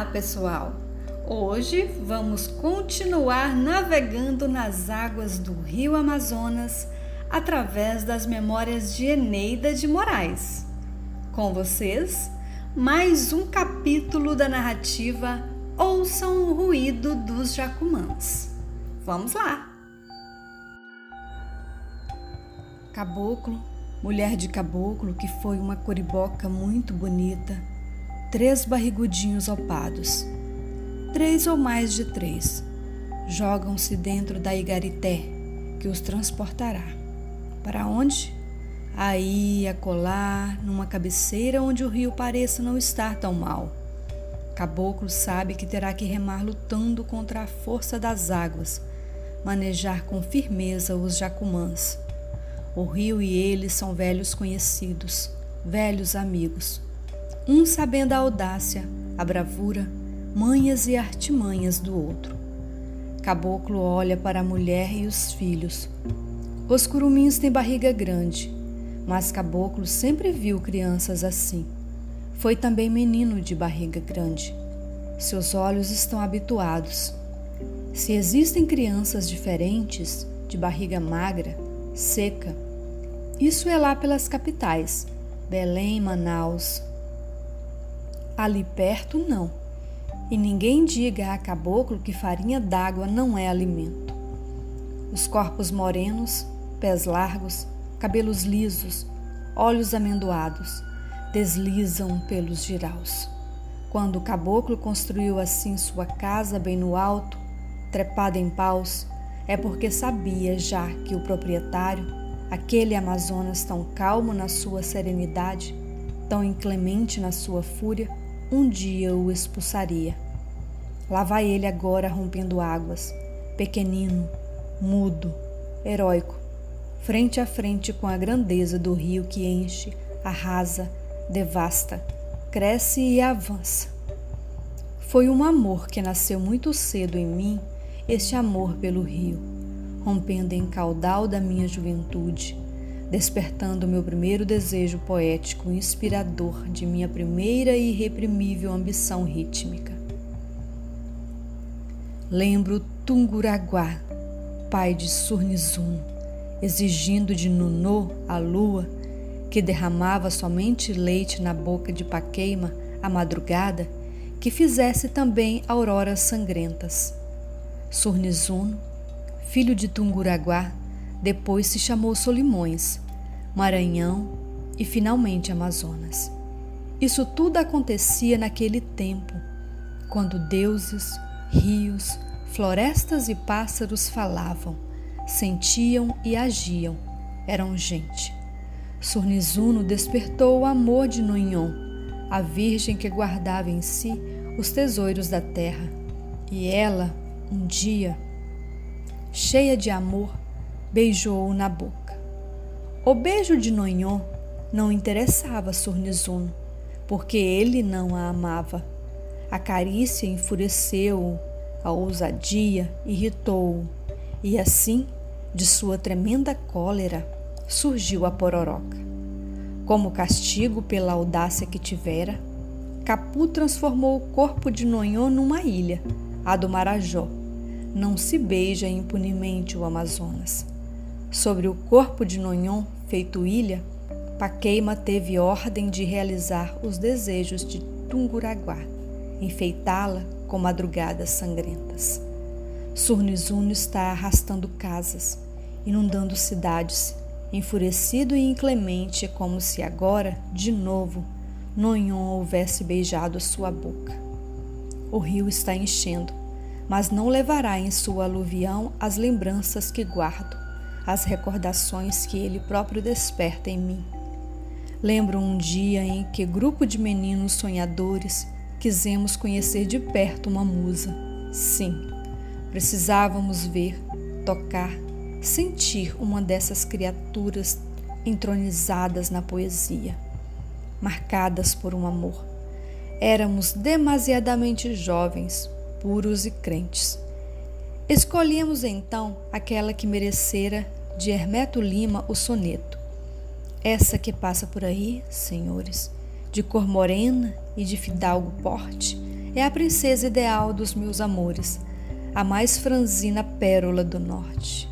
Olá, pessoal! Hoje vamos continuar navegando nas águas do Rio Amazonas através das memórias de Eneida de Moraes. Com vocês, mais um capítulo da narrativa Ouçam o Ruído dos Jacumãs. Vamos lá! Caboclo, mulher de caboclo que foi uma coriboca muito bonita, três barrigudinhos opados, três ou mais de três, jogam-se dentro da igarité que os transportará. Para onde? Aí, acolá, numa cabeceira onde o rio pareça não estar tão mal. Caboclo sabe que terá que remar lutando contra a força das águas, manejar com firmeza os jacumãs. O rio e ele são velhos conhecidos, velhos amigos um sabendo a audácia, a bravura, manhas e artimanhas do outro. Caboclo olha para a mulher e os filhos. Os curumins têm barriga grande, mas Caboclo sempre viu crianças assim. Foi também menino de barriga grande. Seus olhos estão habituados. Se existem crianças diferentes, de barriga magra, seca, isso é lá pelas capitais, Belém, Manaus, Ali perto, não. E ninguém diga a caboclo que farinha d'água não é alimento. Os corpos morenos, pés largos, cabelos lisos, olhos amendoados, deslizam pelos giraus. Quando o caboclo construiu assim sua casa bem no alto, trepada em paus, é porque sabia já que o proprietário, aquele Amazonas tão calmo na sua serenidade, tão inclemente na sua fúria, um dia o expulsaria. Lá vai ele agora rompendo águas, pequenino, mudo, heróico, frente a frente com a grandeza do rio que enche, arrasa, devasta, cresce e avança. Foi um amor que nasceu muito cedo em mim, este amor pelo rio, rompendo em caudal da minha juventude, despertando meu primeiro desejo poético inspirador de minha primeira e irreprimível ambição rítmica. Lembro Tunguraguá, pai de Surnizum, exigindo de Nunô, a lua, que derramava somente leite na boca de Paqueima à madrugada, que fizesse também auroras sangrentas. Surnizuno, filho de Tunguraguá, depois se chamou Solimões, Maranhão e finalmente Amazonas. Isso tudo acontecia naquele tempo, quando deuses, rios, florestas e pássaros falavam, sentiam e agiam, eram gente. Surnizuno despertou o amor de Nonhon, a virgem que guardava em si os tesouros da terra. E ela, um dia, cheia de amor, beijou-o na boca. O beijo de Nonhon não interessava Surnizuno, porque ele não a amava. A carícia enfureceu-o, a ousadia irritou-o, e assim, de sua tremenda cólera, surgiu a pororoca. Como castigo pela audácia que tivera, Capu transformou o corpo de Nonhon numa ilha, a do Marajó. Não se beija impunemente o Amazonas. Sobre o corpo de Nonhon, feito ilha, Paqueima teve ordem de realizar os desejos de Tunguraguá, enfeitá-la com madrugadas sangrentas. Surnizuno está arrastando casas, inundando cidades, enfurecido e inclemente, como se agora, de novo, Nonhon houvesse beijado sua boca. O rio está enchendo, mas não levará em sua aluvião as lembranças que guardo as recordações que ele próprio desperta em mim. Lembro um dia em que grupo de meninos sonhadores quisemos conhecer de perto uma musa. Sim, precisávamos ver, tocar, sentir uma dessas criaturas entronizadas na poesia, marcadas por um amor. Éramos demasiadamente jovens, puros e crentes Escolhemos então aquela que merecera de Hermeto Lima o soneto. Essa que passa por aí, senhores, de cor morena e de fidalgo porte, É a princesa ideal dos meus amores, a mais franzina pérola do norte.